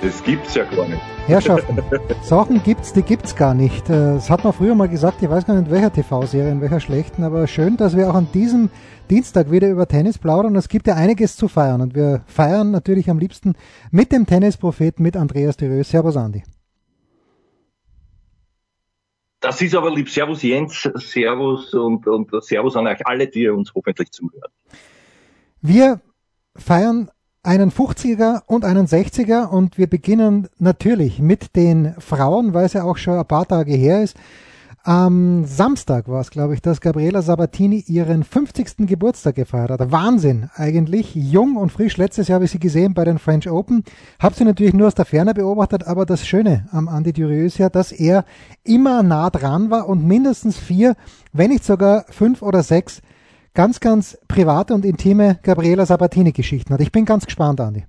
Das gibt's ja gar nicht. Herrschaften, Sachen gibt's, die gibt's gar nicht. Äh, das hat man früher mal gesagt, ich weiß gar nicht in welcher TV-Serie, in welcher schlechten, aber schön, dass wir auch an diesem Dienstag wieder über Tennis plaudern. Es gibt ja einiges zu feiern und wir feiern natürlich am liebsten mit dem Tennispropheten, mit Andreas Dürö. Servus, Andi. Das ist aber lieb. Servus Jens, Servus und, und Servus an euch alle, die uns hoffentlich zuhören. Wir feiern einen 50er und einen 60er und wir beginnen natürlich mit den Frauen, weil es ja auch schon ein paar Tage her ist. Am Samstag war es, glaube ich, dass Gabriela Sabatini ihren 50. Geburtstag gefeiert hat. Wahnsinn eigentlich. Jung und frisch. Letztes Jahr habe ich sie gesehen bei den French Open. Habe sie natürlich nur aus der Ferne beobachtet, aber das Schöne am Andy Dury ist ja, dass er immer nah dran war und mindestens vier, wenn nicht sogar fünf oder sechs ganz, ganz private und intime Gabriela Sabatini-Geschichten hat. Ich bin ganz gespannt, Andi.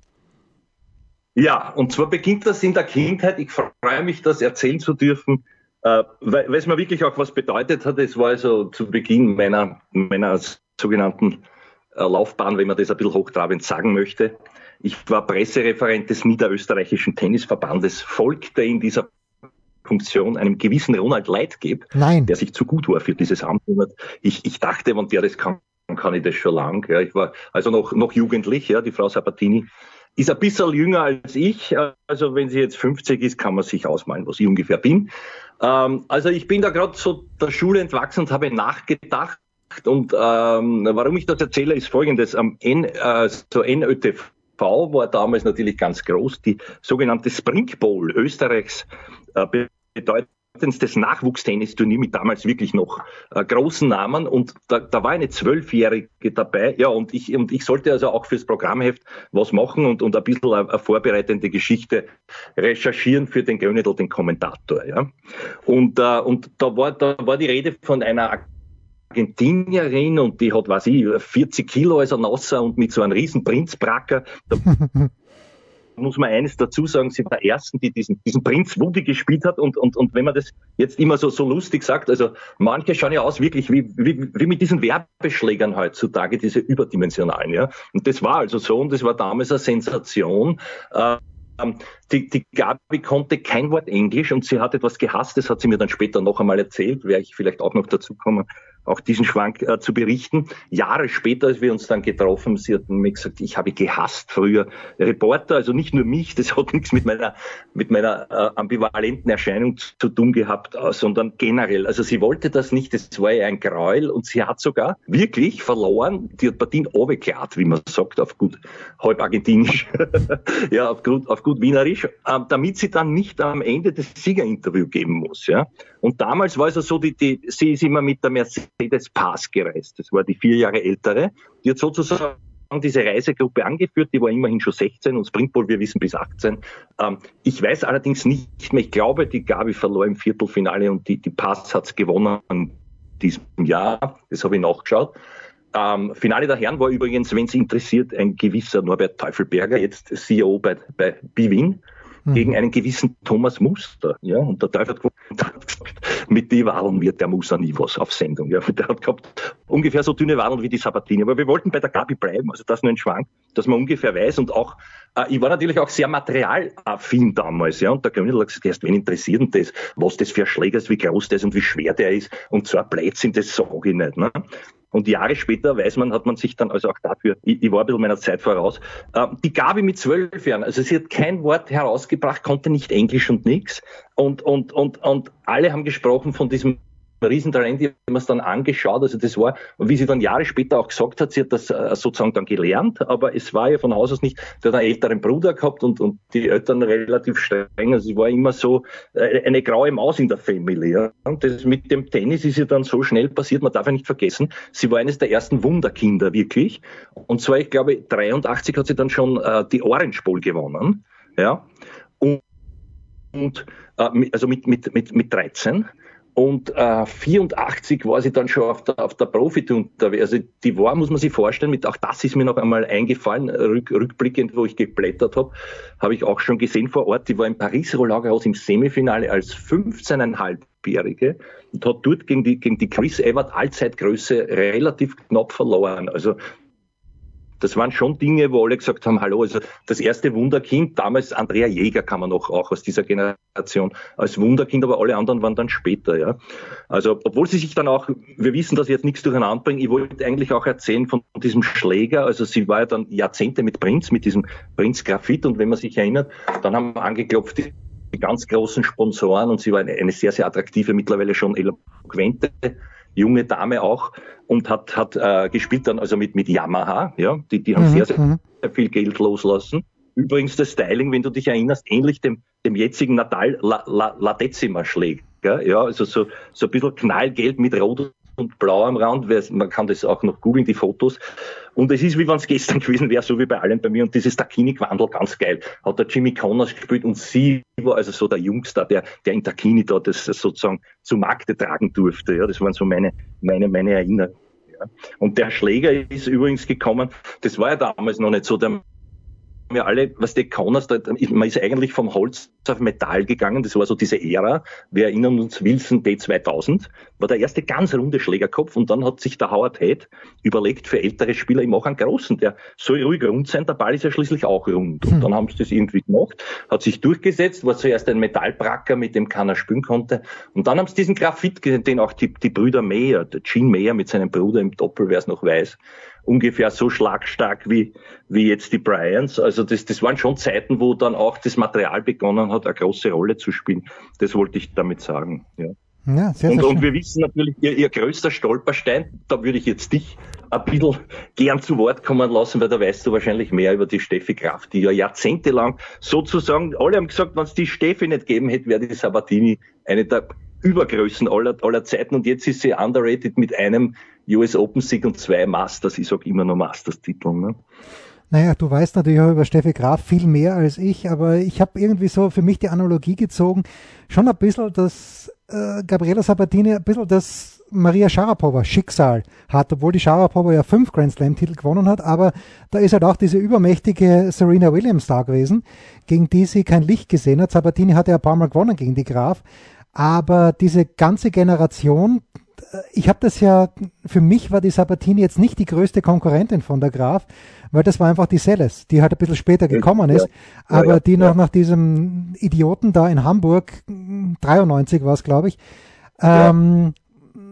Ja, und zwar beginnt das in der Kindheit. Ich freue mich, das erzählen zu dürfen, äh, weil, es mir wirklich auch was bedeutet hat. Es war also zu Beginn meiner, meiner sogenannten äh, Laufbahn, wenn man das ein bisschen hochtrabend sagen möchte. Ich war Pressereferent des Niederösterreichischen Tennisverbandes, folgte in dieser Funktion einem gewissen Ronald Leit gebe, Nein. der sich zu gut war für dieses Amt. Ich, ich dachte, wenn der das kann, kann ich das schon lang. Ja, ich war also noch, noch jugendlich, ja, die Frau Sabatini ist ein bisschen jünger als ich. Also wenn sie jetzt 50 ist, kann man sich ausmalen, was ich ungefähr bin. Ähm, also ich bin da gerade so der Schule entwachsen und habe nachgedacht. Und ähm, warum ich das erzähle, ist folgendes. Am N, äh, so NÖTV war damals natürlich ganz groß, die sogenannte Spring Bowl Österreichs äh, bedeutendstes Nachwuchstennisturnier mit damals wirklich noch äh, großen Namen und da, da war eine Zwölfjährige dabei, ja, und ich, und ich sollte also auch fürs Programmheft was machen und, und ein bisschen eine, vorbereitende Geschichte recherchieren für den Gönedel, den Kommentator, ja. Und, äh, und da war, da war die Rede von einer Argentinierin und die hat, was ich, 40 Kilo als ein Nasser und mit so einem riesen Prinzbracker. muss man eines dazu sagen, sie war der Ersten, die diesen, diesen Prinz Woody gespielt hat. Und, und, und wenn man das jetzt immer so, so lustig sagt, also manche schauen ja aus wirklich wie, wie, wie mit diesen Werbeschlägern heutzutage, diese überdimensionalen. Ja? Und das war also so und das war damals eine Sensation. Ähm, die, die Gabi konnte kein Wort Englisch und sie hat etwas gehasst, das hat sie mir dann später noch einmal erzählt, werde ich vielleicht auch noch dazu kommen, auch diesen Schwank äh, zu berichten. Jahre später, als wir uns dann getroffen, sie hat mir gesagt, ich habe gehasst früher Reporter, also nicht nur mich, das hat nichts mit meiner, mit meiner äh, ambivalenten Erscheinung zu tun gehabt, äh, sondern generell. Also sie wollte das nicht, das war ihr ein Gräuel und sie hat sogar wirklich verloren, die hat Partien runtergeklart, wie man sagt, auf gut halb argentinisch, ja, auf gut, auf gut wienerisch, äh, damit sie dann nicht am Ende das Siegerinterview geben muss, ja. Und damals war es also so, die, die, sie ist immer mit der Mercedes Pass gereist. Das war die vier Jahre ältere. Die hat sozusagen diese Reisegruppe angeführt, die war immerhin schon 16 und Springpole, wir wissen, bis 18. Ähm, ich weiß allerdings nicht mehr, ich glaube, die Gabi verlor im Viertelfinale und die, die Pass hat's gewonnen in diesem Jahr. Das habe ich nachgeschaut. Ähm, Finale der Herren war übrigens, wenn es interessiert, ein gewisser Norbert Teufelberger, jetzt CEO bei, bei Bwin mhm. gegen einen gewissen Thomas Muster. Ja, und der Teufel hat gesagt, mit die Wadeln wird der Muster nie was auf Sendung. Ja, der hat gehabt ungefähr so dünne Wadeln wie die Sabatini. Aber wir wollten bei der Gabi bleiben, also das nur ein Schwank, dass man ungefähr weiß und auch äh, ich war natürlich auch sehr materialaffin damals, ja, und der König hat gesagt, erst wen interessiert denn das, was das für ein Schläger ist, wie groß der ist und wie schwer der ist und so ein Blödsinn, das sage ich nicht, ne? Und Jahre später weiß man, hat man sich dann also auch dafür, ich, ich war ein bisschen meiner Zeit voraus, äh, die Gabi mit zwölf Jahren, also sie hat kein Wort herausgebracht, konnte nicht Englisch und nix. Und, und, und, und alle haben gesprochen von diesem Riesentalent, ich habe mir es dann angeschaut, also das war, wie sie dann Jahre später auch gesagt hat, sie hat das äh, sozusagen dann gelernt, aber es war ja von Haus aus nicht, sie hat einen älteren Bruder gehabt und, und die Eltern relativ streng, also sie war immer so äh, eine graue Maus in der Family, ja. Und das mit dem Tennis ist ja dann so schnell passiert, man darf ja nicht vergessen, sie war eines der ersten Wunderkinder, wirklich. Und zwar, ich glaube, 83 hat sie dann schon äh, die Orange Bowl gewonnen, ja. Und, und äh, also mit, mit, mit, mit 13. Und äh, 84 war sie dann schon auf der, auf der Profitour. Also die war, muss man sich vorstellen, mit auch das ist mir noch einmal eingefallen, rück, rückblickend, wo ich geblättert habe, habe ich auch schon gesehen vor Ort, die war im Paris-Rollagerhaus im Semifinale als 15,5-Jährige und hat dort gegen die, gegen die Chris Evert Allzeitgröße relativ knapp verloren. Also das waren schon Dinge, wo alle gesagt haben, hallo, also das erste Wunderkind, damals Andrea Jäger kann man noch auch aus dieser Generation als Wunderkind, aber alle anderen waren dann später, ja. Also, obwohl sie sich dann auch, wir wissen, dass ich jetzt nichts durcheinander bringe, ich wollte eigentlich auch erzählen von diesem Schläger, also sie war ja dann Jahrzehnte mit Prinz, mit diesem Prinz Graphit und wenn man sich erinnert, dann haben wir angeklopft, die die ganz großen Sponsoren. Und sie war eine, eine sehr, sehr attraktive, mittlerweile schon eloquente junge Dame auch und hat, hat äh, gespielt dann also mit, mit Yamaha, ja, die, die haben mhm. sehr, sehr, mhm. viel Geld loslassen. Übrigens das Styling, wenn du dich erinnerst, ähnlich dem, dem jetzigen Natal La, La, La Schläger. Ja, also so, so ein bisschen Knallgelb mit Rot und blau am Rand. Man kann das auch noch googeln, die Fotos. Und es ist, wie wenn es gestern gewesen wäre, so wie bei allen bei mir. Und dieses Takini-Quandel, ganz geil. Hat der Jimmy Connors gespielt und sie war also so der Jüngste, der, der in Takini da das sozusagen zu Markte tragen durfte. Ja, das waren so meine, meine, meine Erinnerungen. Ja. Und der Schläger ist übrigens gekommen, das war ja damals noch nicht so der wir alle, was die Connors, man ist eigentlich vom Holz auf Metall gegangen, das war so diese Ära. Wir erinnern uns, Wilson D2000 war der erste ganz runde Schlägerkopf und dann hat sich der Howard Head überlegt für ältere Spieler, ich mache einen großen, der soll ruhig rund sein, der Ball ist ja schließlich auch rund. Und hm. dann haben sie das irgendwie gemacht, hat sich durchgesetzt, war zuerst ein Metallbracker, mit dem keiner spielen konnte. Und dann haben sie diesen Graphit, den auch die, die Brüder Mayer, der Gene Mayer mit seinem Bruder im Doppel, wer es noch weiß, ungefähr so schlagstark wie, wie jetzt die Bryans. Also das, das waren schon Zeiten, wo dann auch das Material begonnen hat, eine große Rolle zu spielen. Das wollte ich damit sagen. Ja. Ja, sehr, und, sehr und wir wissen natürlich, ihr, ihr größter Stolperstein, da würde ich jetzt dich ein bisschen gern zu Wort kommen lassen, weil da weißt du wahrscheinlich mehr über die Steffi Kraft, die ja jahrzehntelang sozusagen, alle haben gesagt, wenn es die Steffi nicht gegeben hätte, wäre die Sabatini eine der Übergrößen aller, aller Zeiten und jetzt ist sie underrated mit einem US Open Sieg und zwei Masters. Ich sage immer nur Masters-Titel. Ne? Naja, du weißt natürlich auch über Steffi Graf viel mehr als ich, aber ich habe irgendwie so für mich die Analogie gezogen, schon ein bisschen, dass äh, Gabriela Sabatini ein bisschen das Maria Sharapova Schicksal hat, obwohl die Sharapova ja fünf Grand Slam Titel gewonnen hat, aber da ist halt auch diese übermächtige Serena Williams da gewesen, gegen die sie kein Licht gesehen hat. Sabatini hatte ja ein paar Mal gewonnen gegen die Graf, aber diese ganze Generation, ich habe das ja, für mich war die Sabatini jetzt nicht die größte Konkurrentin von der Graf, weil das war einfach die Selles, die halt ein bisschen später gekommen ist, ja, aber ja, die noch nach diesem Idioten da in Hamburg, 93 war es, glaube ich, ähm,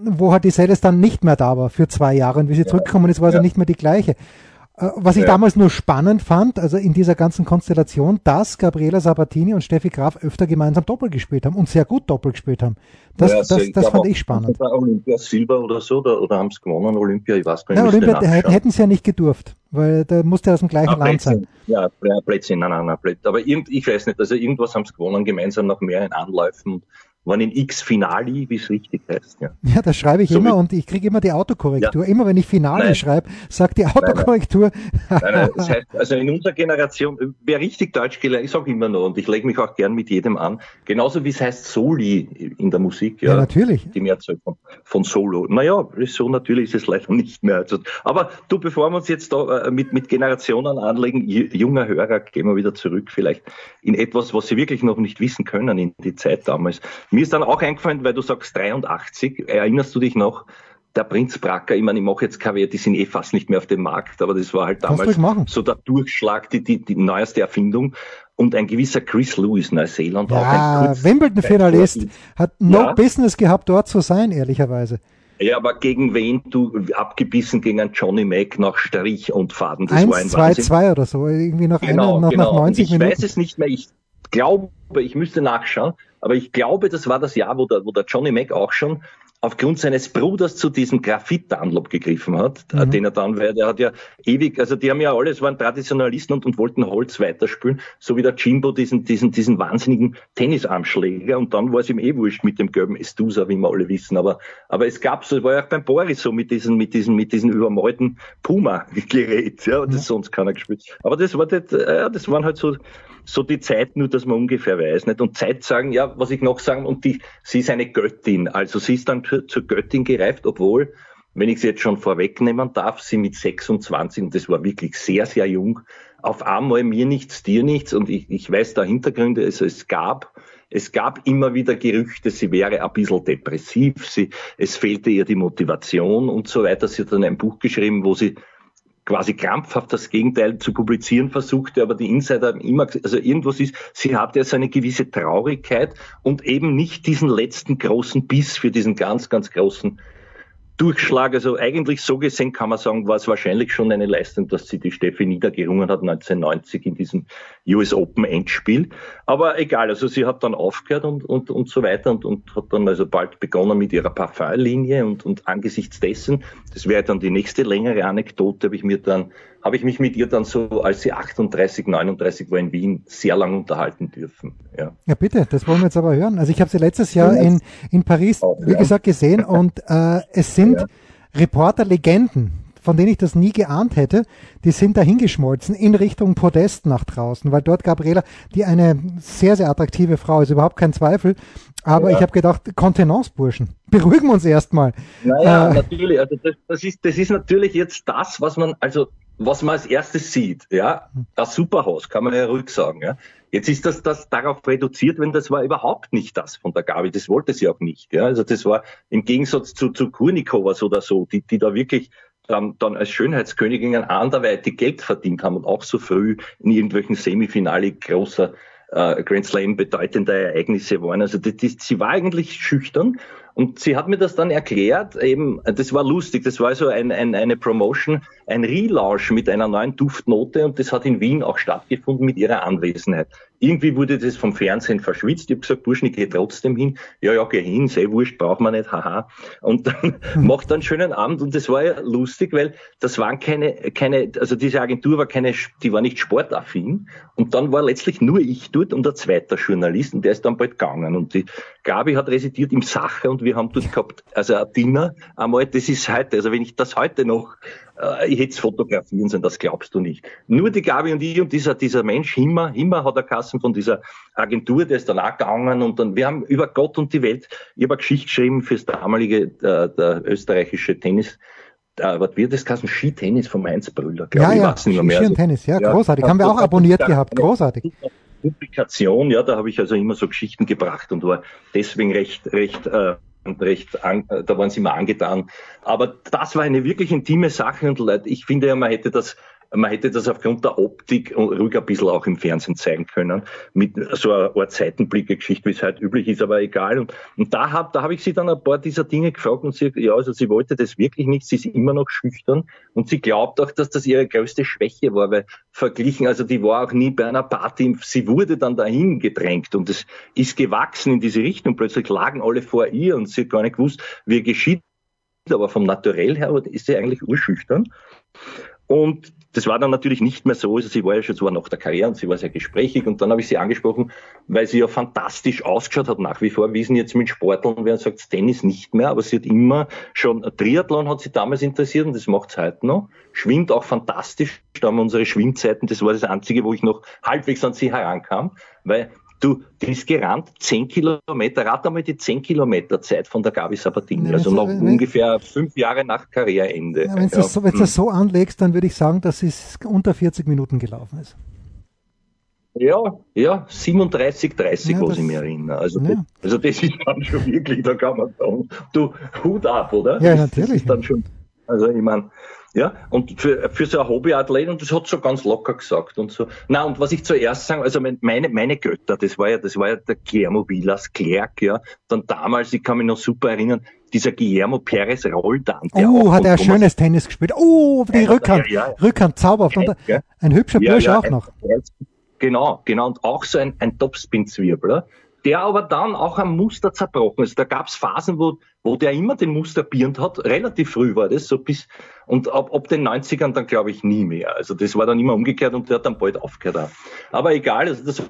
wo halt die Selles dann nicht mehr da war für zwei Jahre und wie sie zurückgekommen ist, war sie nicht mehr die gleiche. Äh, was ich ja. damals nur spannend fand, also in dieser ganzen Konstellation, dass Gabriela Sabatini und Steffi Graf öfter gemeinsam Doppel gespielt haben und sehr gut Doppel gespielt haben. Das, ja, das, das, das fand ich spannend. Olympia Silber oder so, oder, oder haben sie gewonnen, Olympia, ich weiß gar nicht. Ja, Olympia hätten sie ja nicht gedurft, weil da musste aus dem gleichen ah, Land sein. Ja, Plätzchen, nein, nein, nein, Plätzchen. Aber irgend, ich weiß nicht, also irgendwas haben sie gewonnen, gemeinsam nach mehreren Anläufen waren in X Finali, wie es richtig heißt. Ja, ja das schreibe ich so immer und ich kriege immer die Autokorrektur. Ja. Immer wenn ich Finale schreibe, sagt die Autokorrektur. Nein, nein. nein, das heißt, also in unserer Generation, wer richtig Deutsch gelernt, ich sage immer noch und ich lege mich auch gern mit jedem an, genauso wie es heißt Soli in der Musik. Ja, ja natürlich. Die Mehrzahl von, von Solo. Naja, so natürlich ist es leider nicht mehr. Also, aber du, bevor wir uns jetzt da äh, mit, mit Generationen anlegen, junger Hörer, gehen wir wieder zurück vielleicht in etwas, was sie wirklich noch nicht wissen können in die Zeit damals. Mir ist dann auch eingefallen, weil du sagst 83, erinnerst du dich noch, der Prinz Bracker, ich meine, ich mache jetzt KW, die sind eh fast nicht mehr auf dem Markt, aber das war halt damals so der Durchschlag, die, die, die neueste Erfindung. Und ein gewisser Chris Lewis, Neuseeland, ja, auch ein Wimbledon-Finalist, hat no ja. Business gehabt, dort zu sein, ehrlicherweise. Ja, aber gegen wen du abgebissen gegen einen Johnny Mac nach Strich und Faden? Das 1, war ein 2, 2 oder so, irgendwie nach, genau, einer, nach, genau. nach 90 ich Minuten. Ich weiß es nicht mehr, ich glaube, ich müsste nachschauen, aber ich glaube, das war das Jahr, wo der, wo der Johnny Mac auch schon aufgrund seines Bruders zu diesem Graphit-Dunlop gegriffen hat, äh, mhm. den er dann, weil der hat ja ewig, also die haben ja alles, waren Traditionalisten und, und wollten Holz weiterspülen, so wie der Jimbo diesen, diesen, diesen wahnsinnigen Tennisarmschläger und dann war es ihm eh wurscht mit dem gelben Estusa, wie wir alle wissen, aber, aber es gab so, es war ja auch beim Boris so mit diesen, mit diesen, mit diesen übermalten Puma-Gerät, ja, und das mhm. sonst keiner gespielt. Aber das war das, äh, das waren halt so, so die Zeit, nur dass man ungefähr weiß, nicht? Und Zeit sagen, ja, was ich noch sagen, und die, sie ist eine Göttin. Also sie ist dann zur Göttin gereift, obwohl, wenn ich sie jetzt schon vorwegnehmen darf, sie mit 26, und das war wirklich sehr, sehr jung, auf einmal mir nichts, dir nichts, und ich, ich weiß da Hintergründe, also es gab, es gab immer wieder Gerüchte, sie wäre ein bisschen depressiv, sie, es fehlte ihr die Motivation und so weiter. Sie hat dann ein Buch geschrieben, wo sie quasi krampfhaft das Gegenteil zu publizieren versuchte, aber die Insider haben immer, also irgendwas ist, sie hatte so eine gewisse Traurigkeit und eben nicht diesen letzten großen Biss für diesen ganz, ganz großen Durchschlag. Also eigentlich so gesehen kann man sagen, war es wahrscheinlich schon eine Leistung, dass sie die Steffi niedergerungen hat 1990 in diesem US Open Endspiel. Aber egal, also sie hat dann aufgehört und, und, und so weiter und, und hat dann also bald begonnen mit ihrer Parfumlinie und, und angesichts dessen, das wäre dann die nächste längere Anekdote, habe ich mir dann habe ich mich mit ihr dann so, als sie 38, 39 war in Wien, sehr lang unterhalten dürfen. Ja, ja bitte, das wollen wir jetzt aber hören. Also ich habe sie letztes Jahr in, in Paris, wie gesagt, gesehen und äh, es sind ja. Reporter-Legenden, von denen ich das nie geahnt hätte, die sind dahingeschmolzen in Richtung Podest nach draußen, weil dort Gabriela, die eine sehr, sehr attraktive Frau ist, überhaupt kein Zweifel, aber ja. ich habe gedacht, Kontenance-Burschen, beruhigen wir uns erstmal. Naja, äh, natürlich, also das, das, ist, das ist natürlich jetzt das, was man, also was man als erstes sieht, ja, das Superhaus, kann man ja ruhig sagen, ja. Jetzt ist das, das darauf reduziert, wenn das war überhaupt nicht das von der Gabi, das wollte sie auch nicht, ja. Also das war im Gegensatz zu, zu Kurnikovas oder so, die, die da wirklich ähm, dann als Schönheitsköniginnen anderweitig Geld verdient haben und auch so früh in irgendwelchen Semifinale großer äh, Grand Slam bedeutender Ereignisse waren. Also die, die, sie war eigentlich schüchtern und sie hat mir das dann erklärt, eben, das war lustig, das war so ein, ein, eine Promotion, ein Relaunch mit einer neuen Duftnote und das hat in Wien auch stattgefunden mit ihrer Anwesenheit. Irgendwie wurde das vom Fernsehen verschwitzt. Ich habe gesagt, Burschen, ich gehe trotzdem hin. Ja, ja, geh hin, sehr wurscht, braucht man nicht, haha. Und dann macht einen schönen Abend und das war ja lustig, weil das waren keine, keine, also diese Agentur war keine, die war nicht sportaffin. Und dann war letztlich nur ich dort und ein zweiter Journalist und der ist dann bald gegangen. Und die Gabi hat residiert im Sache und wir haben dort gehabt, also ein Dinner einmal, das ist heute, also wenn ich das heute noch äh, ich hätte es fotografieren sollen, das glaubst du nicht. Nur die Gabi und ich und dieser, dieser Mensch, Himmer, Himmer hat er Kassen von dieser Agentur, der ist dann auch gegangen und dann, wir haben über Gott und die Welt, ich habe eine Geschichte geschrieben fürs damalige, der, äh, der österreichische Tennis, äh, was wird das Kassen? Skitennis von Mainz Brüller, glaube ja, ich. Ja, weiß nicht mehr. Ski Tennis, ja, ja, großartig. Haben wir auch abonniert gehabt, großartig. Publikation, ja, da habe ich also immer so Geschichten gebracht und war deswegen recht, recht äh, und recht, an, da waren sie immer angetan. Aber das war eine wirklich intime Sache und Leute, ich finde ja, man hätte das man hätte das aufgrund der Optik ruhig ein bisschen auch im Fernsehen zeigen können, mit so einer Art Seitenblicke-Geschichte, wie es halt üblich ist, aber egal. Und, und da habe da hab ich sie dann ein paar dieser Dinge gefragt und sie, ja, also sie wollte das wirklich nicht, sie ist immer noch schüchtern und sie glaubt auch, dass das ihre größte Schwäche war, weil verglichen, also die war auch nie bei einer Party, sie wurde dann dahin gedrängt und es ist gewachsen in diese Richtung. Plötzlich lagen alle vor ihr und sie hat gar nicht gewusst, wie geschieht aber vom Naturell her ist sie eigentlich urschüchtern. Und das war dann natürlich nicht mehr so. Also sie war ja schon zwar nach der Karriere und sie war sehr gesprächig und dann habe ich sie angesprochen, weil sie ja fantastisch ausgeschaut hat nach wie vor. Wie ist denn jetzt mit Sportlern? Wer sagt Tennis nicht mehr, aber sie hat immer schon, Triathlon hat sie damals interessiert und das macht sie heute noch. Schwimmt auch fantastisch. Da haben wir unsere Schwimmzeiten, das war das Einzige, wo ich noch halbwegs an sie herankam, weil Du, die ist gerannt, 10 Kilometer, rat einmal die 10 Kilometer Zeit von der Gabi Sabatini, ja, also noch wenn, ungefähr fünf Jahre nach Karriereende. Ja, wenn du das, so, hm. das so anlegst, dann würde ich sagen, dass es unter 40 Minuten gelaufen ist. Ja, ja, 37, 30, ja, was ich mich erinnere. Also, ja. das, also das ist dann schon wirklich, da kann man sagen, du, Hut ab, oder? Ja, natürlich. Das ist dann schon, also ich meine, ja, und für, für so ein Hobbyathlet, und das hat so ganz locker gesagt und so. Na, und was ich zuerst sagen, also meine, meine Götter, das war ja, das war ja der Guillermo Villas Clerc, ja. Dann damals, ich kann mich noch super erinnern, dieser Guillermo Perez Roldan. Oh, hat er ein schönes Tennis gespielt. Oh, die ja, Rückhand, ja, ja. Rückhand zauberhaft. Und ein hübscher Bursch auch noch. Genau, genau. Und auch so ein, ein Topspin-Zwirbler der aber dann auch am Muster zerbrochen ist. Da gab es Phasen, wo, wo der immer den Muster birnt hat. Relativ früh war das, so bis, und ab, ab den 90ern dann glaube ich nie mehr. Also das war dann immer umgekehrt und der hat dann bald aufgehört. Aber egal, also das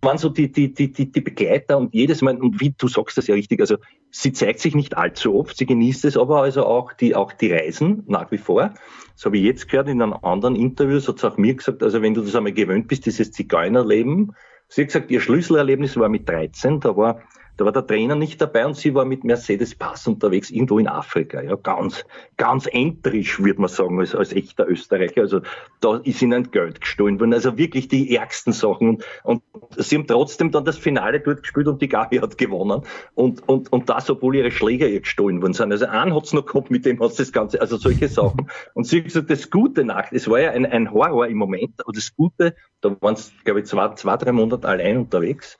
waren so die, die, die, die, die Begleiter und jedes Mal, und wie du sagst das ja richtig, also sie zeigt sich nicht allzu oft, sie genießt es aber also auch die, auch die Reisen nach wie vor. Das habe ich jetzt gehört in einem anderen Interview, so hat es auch mir gesagt, also wenn du das einmal gewöhnt bist, dieses Zigeunerleben, sie hat gesagt, ihr Schlüsselerlebnis war mit 13, da war da war der Trainer nicht dabei und sie war mit Mercedes Pass unterwegs, irgendwo in Afrika. Ja, ganz, ganz entrisch, würde man sagen, als, als echter Österreicher. Also da ist ihnen Geld gestohlen worden. Also wirklich die ärgsten Sachen. Und, und sie haben trotzdem dann das Finale dort gespielt und die Gabi hat gewonnen. Und, und, und das, obwohl ihre Schläger ihr gestohlen worden sind. Also einen hat's noch gehabt, mit dem hat's das Ganze, also solche Sachen. Und sie hat gesagt, das Gute nach, es war ja ein, ein Horror im Moment, aber das Gute, da waren es, glaube ich, zwei, zwei, drei Monate allein unterwegs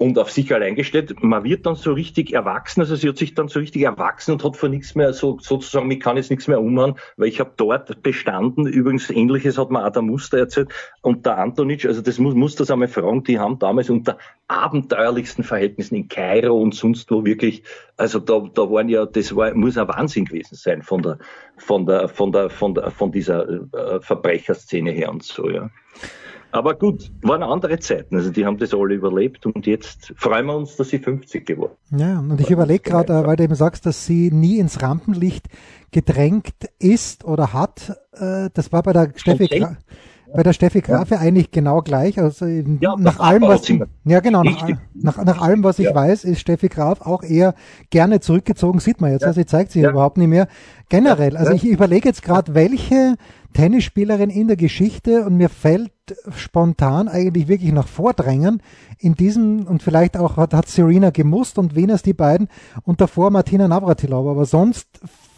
und auf sich allein gestellt. Man wird dann so richtig erwachsen, also sie hat sich dann so richtig erwachsen und hat vor nichts mehr so sozusagen, mich kann jetzt nichts mehr umhauen, weil ich habe dort bestanden. Übrigens ähnliches hat mir auch der Muster erzählt und der Antonic, also das muss, muss das einmal fragen, die haben damals unter abenteuerlichsten Verhältnissen in Kairo und sonst wo wirklich, also da, da waren ja, das war, muss ein Wahnsinn gewesen sein von der, von der, von der, von der, von dieser äh, Verbrecherszene her und so, ja. Aber gut, waren andere Zeiten. Also die haben das alle überlebt und jetzt freuen wir uns, dass sie 50 geworden Ja, und ich überlege gerade, weil du eben sagst, dass sie nie ins Rampenlicht gedrängt ist oder hat. Äh, das war bei der Steffi Gra bei der Steffi Grafe ja. eigentlich genau gleich. Also ja, nach allem, was ja genau, nach, nach, nach, allem, was ich ja. weiß, ist Steffi Graf auch eher gerne zurückgezogen, sieht man jetzt. Also sie zeigt sich überhaupt nicht mehr. Generell, also ich überlege jetzt gerade, welche Tennisspielerin in der Geschichte und mir fällt spontan eigentlich wirklich nach Vordrängen in diesem und vielleicht auch hat, hat Serena gemusst und Venus die beiden und davor Martina Navratilova, aber sonst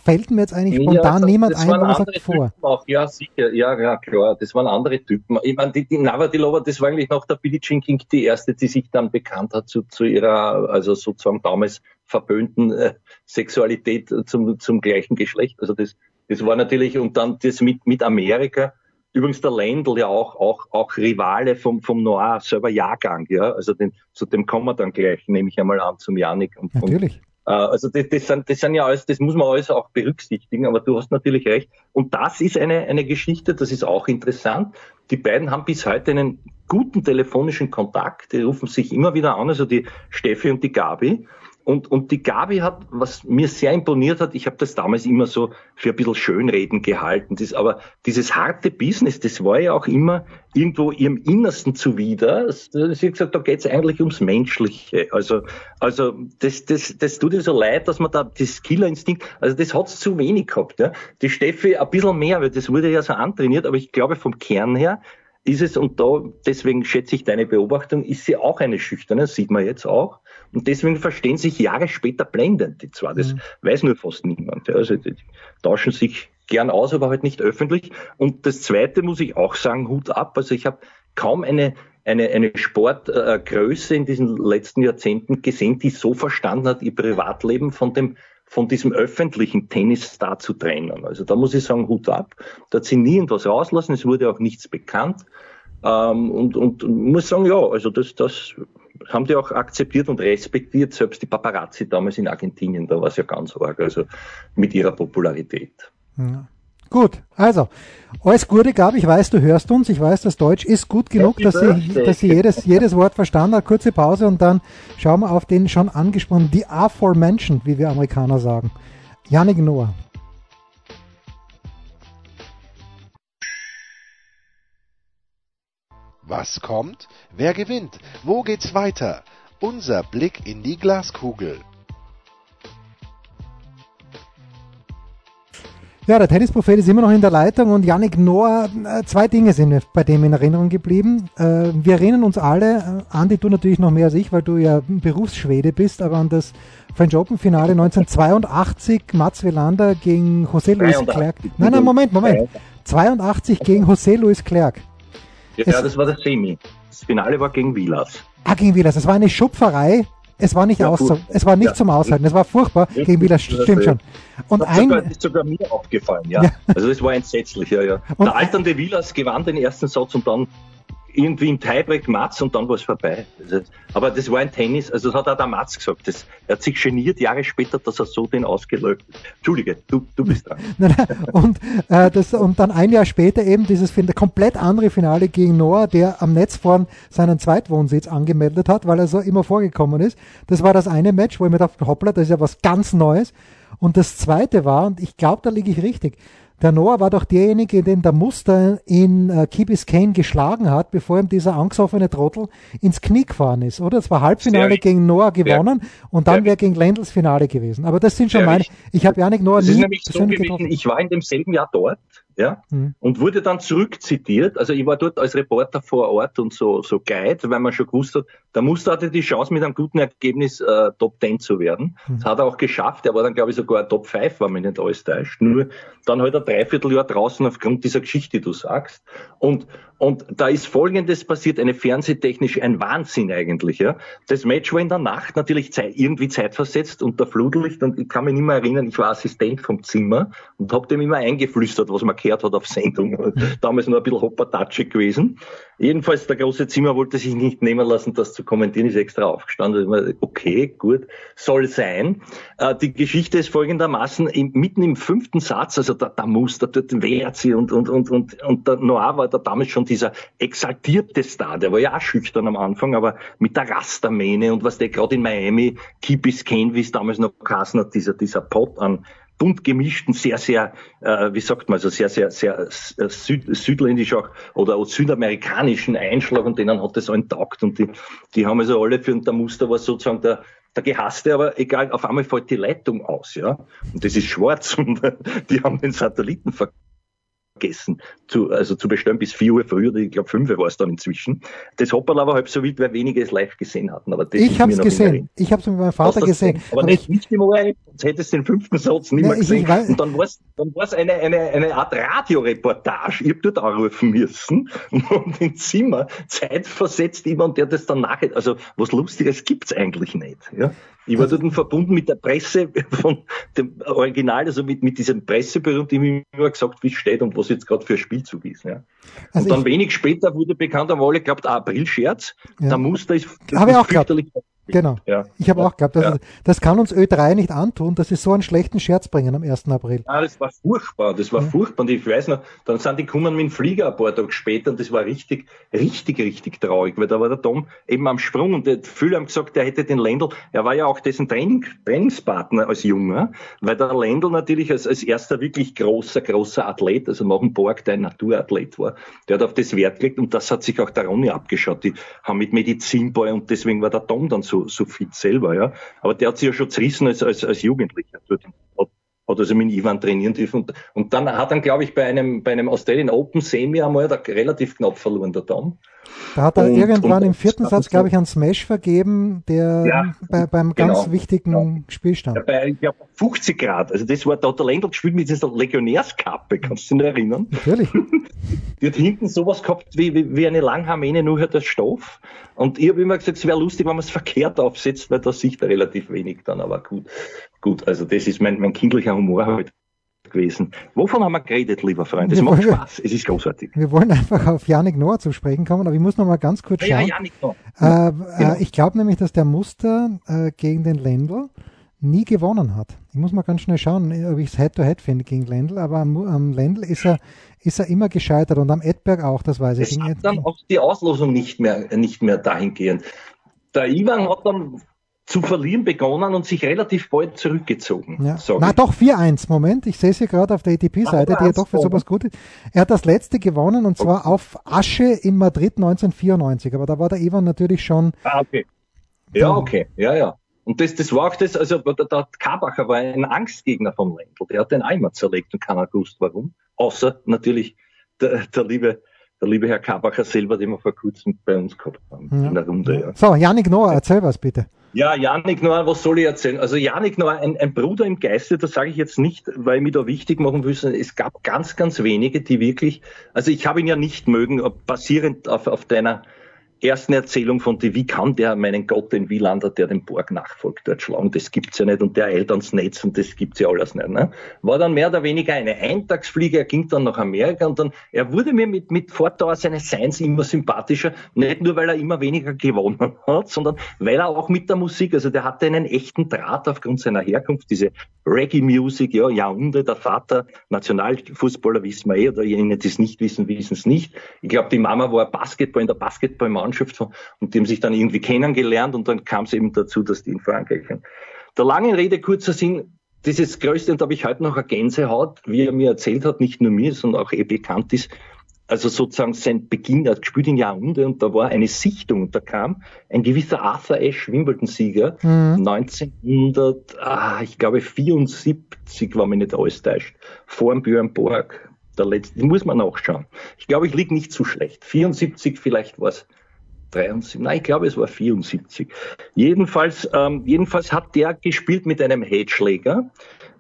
fällt mir jetzt eigentlich spontan ja, niemand ein, wo man sagt vor. Auch, ja, sicher, ja, ja, klar, das waren andere Typen. Ich meine, die, die Navratilova, das war eigentlich nach der Billie Jean King die erste, die sich dann bekannt hat zu, zu ihrer, also sozusagen damals verböhnten äh, Sexualität zum, zum gleichen Geschlecht. Also das, das war natürlich, und dann das mit, mit Amerika, übrigens der Lendl ja auch, auch, auch Rivale vom, vom Noir, selber Jahrgang, ja, also den, zu dem kommen wir dann gleich, nehme ich einmal an, zum Janik. Und, natürlich. Und, äh, also das, das, sind, das sind ja alles, das muss man alles auch berücksichtigen, aber du hast natürlich recht. Und das ist eine, eine Geschichte, das ist auch interessant. Die beiden haben bis heute einen guten telefonischen Kontakt, die rufen sich immer wieder an, also die Steffi und die Gabi. Und, und die Gabi hat, was mir sehr imponiert hat, ich habe das damals immer so für ein bisschen Schönreden gehalten, das, aber dieses harte Business, das war ja auch immer irgendwo ihrem Innersten zuwider. Sie hat gesagt, da geht's eigentlich ums Menschliche. Also, also das, das, das tut ihr so leid, dass man da das Killerinstinkt, also das hat's zu wenig gehabt. Ja. Die Steffi ein bisschen mehr, weil das wurde ja so antrainiert, aber ich glaube vom Kern her ist es, und da, deswegen schätze ich deine Beobachtung, ist sie auch eine Schüchterne, sieht man jetzt auch. Und deswegen verstehen sich Jahre später blendend, die zwei. Das mhm. weiß nur fast niemand. Also die tauschen sich gern aus, aber halt nicht öffentlich. Und das Zweite muss ich auch sagen, Hut ab. Also ich habe kaum eine eine, eine Sportgröße in diesen letzten Jahrzehnten gesehen, die so verstanden hat, ihr Privatleben von dem von diesem öffentlichen Tennisstar zu trennen. Also da muss ich sagen, Hut ab. Da hat sie nie irgendwas rauslassen, es wurde auch nichts bekannt. Ähm, und, und muss sagen, ja, also das, das haben die auch akzeptiert und respektiert, selbst die Paparazzi damals in Argentinien, da war es ja ganz arg, also mit ihrer Popularität. Ja. Gut, also, alles Gute, Gabi, ich weiß, du hörst uns, ich weiß, das Deutsch ist gut genug, dass sie, dass sie jedes, jedes Wort verstanden hat. Kurze Pause und dann schauen wir auf den schon angesprochenen, die aforementioned, wie wir Amerikaner sagen. Yannick Noah. Was kommt? Wer gewinnt? Wo geht's weiter? Unser Blick in die Glaskugel. Ja, der Tennisprophet ist immer noch in der Leitung und Yannick Noah, äh, zwei Dinge sind bei dem in Erinnerung geblieben. Äh, wir erinnern uns alle, äh, Andi, du natürlich noch mehr als ich, weil du ja Berufsschwede bist, aber an das French Open Finale 1982, Mats Wilander gegen José Luis Clerc. Nein, nein, Moment, Moment. 82 gegen José Luis Clerc. Ja, es, das war das Semi. Das Finale war gegen Vilas. Ah, gegen Vilas. Es war eine Schupferei. Es war nicht, ja, aus, es war nicht ja. zum Aushalten. Es war furchtbar ja, gegen Vilas. Stimmt schon. Und ein, sogar, ist sogar mir aufgefallen, ja. Also das war entsetzlich, ja, ja. Und Der alternde Vilas gewann den ersten Satz und dann irgendwie im Tiebreak Matz und dann war es vorbei. Also, aber das war ein Tennis, also das hat auch der Matz gesagt. Das, er hat sich geniert Jahre später, dass er so den ausgelöst hat. Entschuldige, du, du bist dran. nein, nein, und, äh, das, und dann ein Jahr später eben dieses komplett andere Finale gegen Noah, der am Netz vorn seinen Zweitwohnsitz angemeldet hat, weil er so immer vorgekommen ist. Das war das eine Match, wo ich mir dachte, hoppla, das ist ja was ganz Neues. Und das zweite war, und ich glaube, da liege ich richtig, der Noah war doch derjenige, den der Muster in äh, Key Biscayne geschlagen hat, bevor ihm dieser angesoffene Trottel ins Knie gefahren ist, oder? Es war Halbfinale gegen Noah gewonnen ja. und dann wäre gegen Lendls Finale gewesen. Aber das sind schon meine. Ich habe Janik Noah das nie ist nämlich so gewesen, getroffen. Ich war in demselben Jahr dort ja, mhm. und wurde dann zurückzitiert. Also ich war dort als Reporter vor Ort und so, so Guide, weil man schon gewusst hat, der Muster hatte die Chance, mit einem guten Ergebnis äh, Top 10 zu werden. Mhm. Das hat er auch geschafft. Er war dann, glaube ich, sogar Top 5, wenn mich nicht alles täuscht. Nur dann halt ein Dreivierteljahr draußen aufgrund dieser Geschichte, die du sagst. Und, und da ist Folgendes passiert, eine fernsehtechnisch ein Wahnsinn eigentlich. Ja. Das Match war in der Nacht natürlich Zeit, irgendwie zeitversetzt unter Flutlicht und ich kann mich nicht mehr erinnern, ich war Assistent vom Zimmer und habe dem immer eingeflüstert, was man gehört hat auf Sendung. Damals nur ein bisschen hoppertatschig gewesen. Jedenfalls der große Zimmer wollte sich nicht nehmen lassen, das zu kommentieren, ist extra aufgestanden. Okay, gut, soll sein. Äh, die Geschichte ist folgendermaßen, mitten im fünften Satz, also der, der Muster, dort wehrt sie und, und, und, und, und der Noir war da damals schon dieser exaltierte Star, der war ja auch schüchtern am Anfang, aber mit der Rastermähne und was der gerade in Miami, Keep Kane, wie es damals noch geheißen hat, dieser, dieser Pot an bunt gemischten, sehr, sehr, äh, wie sagt man, also sehr, sehr, sehr äh, süd, südländisch auch oder südamerikanischen Einschlag und denen hat das allen taugt und die, die haben also alle für, und der Muster war sozusagen der, der Gehasste, aber egal, auf einmal fällt die Leitung aus, ja. Und das ist schwarz und die haben den Satelliten verkauft vergessen, zu, also zu bestellen bis 4 Uhr früher, ich glaube 5 Uhr war es dann inzwischen. Das Hopperl aber halb so wild, weil wenige es live gesehen hatten. Aber ich habe es gesehen. Ich habe es mit meinem Vater gesehen. Aber, aber nicht, nicht im ORF, sonst hättest du den fünften Satz nicht mehr gesehen. Ich, und dann war es dann war's eine, eine, eine Art Radioreportage. Ich habe dort anrufen müssen und im Zimmer zeitversetzt jemand, der das dann nachher, also was Lustiges gibt's eigentlich nicht. Ja? Ich war dort verbunden mit der Presse von dem Original, also mit, mit diesem Pressebüro, die mir immer gesagt, wie es steht und was jetzt gerade für ein Spielzug ist. Ja. Also und dann wenig später wurde bekannt, haben alle geglaubt, April-Scherz. Ja. Der Muster ist, Habe ich auch gehabt. Genau. Ja. Ich habe auch gehabt, das, ja. das kann uns Ö3 nicht antun, dass sie so einen schlechten Scherz bringen am 1. April. Ah, das war furchtbar, das war ja. furchtbar. Und ich weiß noch, dann sind die gekommen mit dem Flieger ein paar Tage später und das war richtig, richtig, richtig traurig, weil da war der Tom eben am Sprung und viele haben gesagt, er hätte den Lendl, er war ja auch dessen Training, Trainingspartner als Junger, weil der Lendl natürlich als, als erster wirklich großer, großer Athlet, also nach dem Borg, der ein Naturathlet war, der hat auf das Wert gelegt und das hat sich auch der Ronny abgeschaut. Die haben mit Medizinball und deswegen war der Tom dann so, so fit selber, ja. Aber der hat sich ja schon zerrissen als, als, als Jugendlicher. Dort hat, hat also mit Ivan trainieren dürfen. Und, und dann hat er, glaube ich, bei einem, bei einem Australian Open Semi einmal da relativ knapp verloren, der Tom. Da hat er und, irgendwann und, im vierten Satz, glaube ich, einen Smash vergeben, der ja, bei, beim genau, ganz wichtigen genau. Spielstand. Ja, bei ja, 50 Grad. Also das war, da hat der Ländl gespielt mit dieser Legionärskappe, kannst du dich noch erinnern? Natürlich. Die hat hinten sowas gehabt wie, wie, wie eine Langhaarmähne, nur hat der Stoff. Und ich habe immer gesagt, es wäre lustig, wenn man es verkehrt aufsetzt, weil da sieht er relativ wenig dann, aber gut. Gut, also das ist mein, mein kindlicher Humor heute gewesen. Wovon haben wir geredet, lieber Freund? Es wir macht wollen, Spaß, es ist großartig. Wir wollen einfach auf Janik Noah zu sprechen kommen, aber ich muss noch mal ganz kurz schauen. Ja. Äh, äh, genau. Ich glaube nämlich, dass der Muster äh, gegen den Lendl nie gewonnen hat. Ich muss mal ganz schnell schauen, ob ich es Head-to-Head finde gegen Lendl, aber am, am Lendl ist er, ist er immer gescheitert und am Edberg auch, das weiß ich. Es hat dann auch die Auslosung nicht mehr, nicht mehr dahingehend. Der Ivan hat dann zu verlieren begonnen und sich relativ bald zurückgezogen. Ja. Na doch, 4-1, Moment, ich sehe es hier gerade auf der ATP-Seite, die ja doch für sowas gut ist. Er hat das letzte gewonnen und zwar okay. auf Asche in Madrid 1994, aber da war der Ivan natürlich schon... Ah, okay. Ja, okay, ja, ja. Und das, das war auch das, also der, der Kabacher war ein Angstgegner vom Ländl. Der hat den Eimer zerlegt und keiner gewusst warum. Außer natürlich der, der liebe der liebe Herr Kabacher selber, den wir vor kurzem bei uns gehabt haben ja. in der Runde. Ja. So, Janik Noah, erzähl was bitte. Ja, Janik Noah, was soll ich erzählen? Also Janik Noah, ein, ein Bruder im Geiste, das sage ich jetzt nicht, weil ich mich da wichtig machen will, sondern es gab ganz, ganz wenige, die wirklich, also ich habe ihn ja nicht mögen, basierend auf, auf deiner ersten Erzählung von die, wie kann der meinen Gott, den Wielander, der den Borg nachfolgt, dort schlagen? Das gibt's ja nicht und der eilt ans Netz und das gibt's ja alles nicht. Ne? War dann mehr oder weniger eine Eintagsfliege, er ging dann nach Amerika und dann, er wurde mir mit, mit Fortdauer seines Seins immer sympathischer, nicht nur weil er immer weniger gewonnen hat, sondern weil er auch mit der Musik, also der hatte einen echten Draht aufgrund seiner Herkunft, diese Reggae-Music, ja, Jahrhundert, der Vater, Nationalfußballer, wissen wir eh, oder jene, die es nicht wissen, wissen es nicht. Ich glaube, die Mama war Basketball in der Basketballmannschaft und die haben sich dann irgendwie kennengelernt und dann kam es eben dazu, dass die in Frankreich sind. Der langen Rede, kurzer Sinn, dieses Größte, und da habe ich heute noch eine Gänsehaut, wie er mir erzählt hat, nicht nur mir, sondern auch eh bekannt ist, also sozusagen sein Beginn, er hat gespielt in Jahrhundert und da war eine Sichtung, da kam ein gewisser Arthur Ashe, Wimbledon-Sieger, mhm. 1900, ah, ich glaube 74, war mir nicht alles täuscht, vor dem Björn Borg, der letzte, muss man nachschauen. Ich glaube, ich liege nicht zu schlecht. 74 vielleicht war es 73, nein, ich glaube, es war 74. Jedenfalls, ähm, jedenfalls hat der gespielt mit einem Headschläger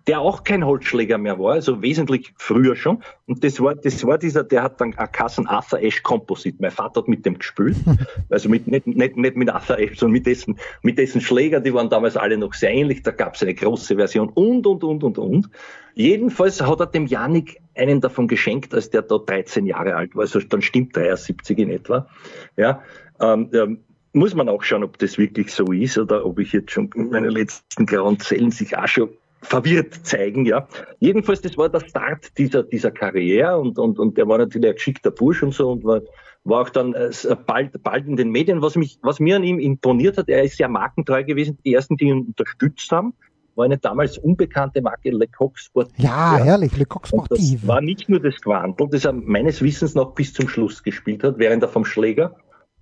der auch kein Holzschläger mehr war, also wesentlich früher schon. Und das war, das war dieser, der hat dann Kassen Arthur Ashe Composite. Mein Vater hat mit dem gespielt. Also mit, nicht, nicht, nicht mit Arthur Ashe, sondern mit dessen, mit dessen Schläger, die waren damals alle noch sehr ähnlich. Da gab es eine große Version und, und, und, und, und. Jedenfalls hat er dem Janik einen davon geschenkt, als der da 13 Jahre alt war. Also dann stimmt 73 in etwa. Ja, ähm, muss man auch schauen, ob das wirklich so ist oder ob ich jetzt schon meine letzten grauen Zellen sich auch schon verwirrt zeigen, ja. Jedenfalls, das war der Start dieser, dieser Karriere und, und, und der war natürlich ein geschickter Bursch und so und war, war auch dann äh, bald, bald in den Medien. Was mich, was mir an ihm imponiert hat, er ist sehr markentreu gewesen. Die ersten, die ihn unterstützt haben, war eine damals unbekannte Marke Lecoq Sportiv. Ja, ja, herrlich, Lecoq Sportiv. Das war nicht nur das Quantel, das er meines Wissens noch bis zum Schluss gespielt hat, während er vom Schläger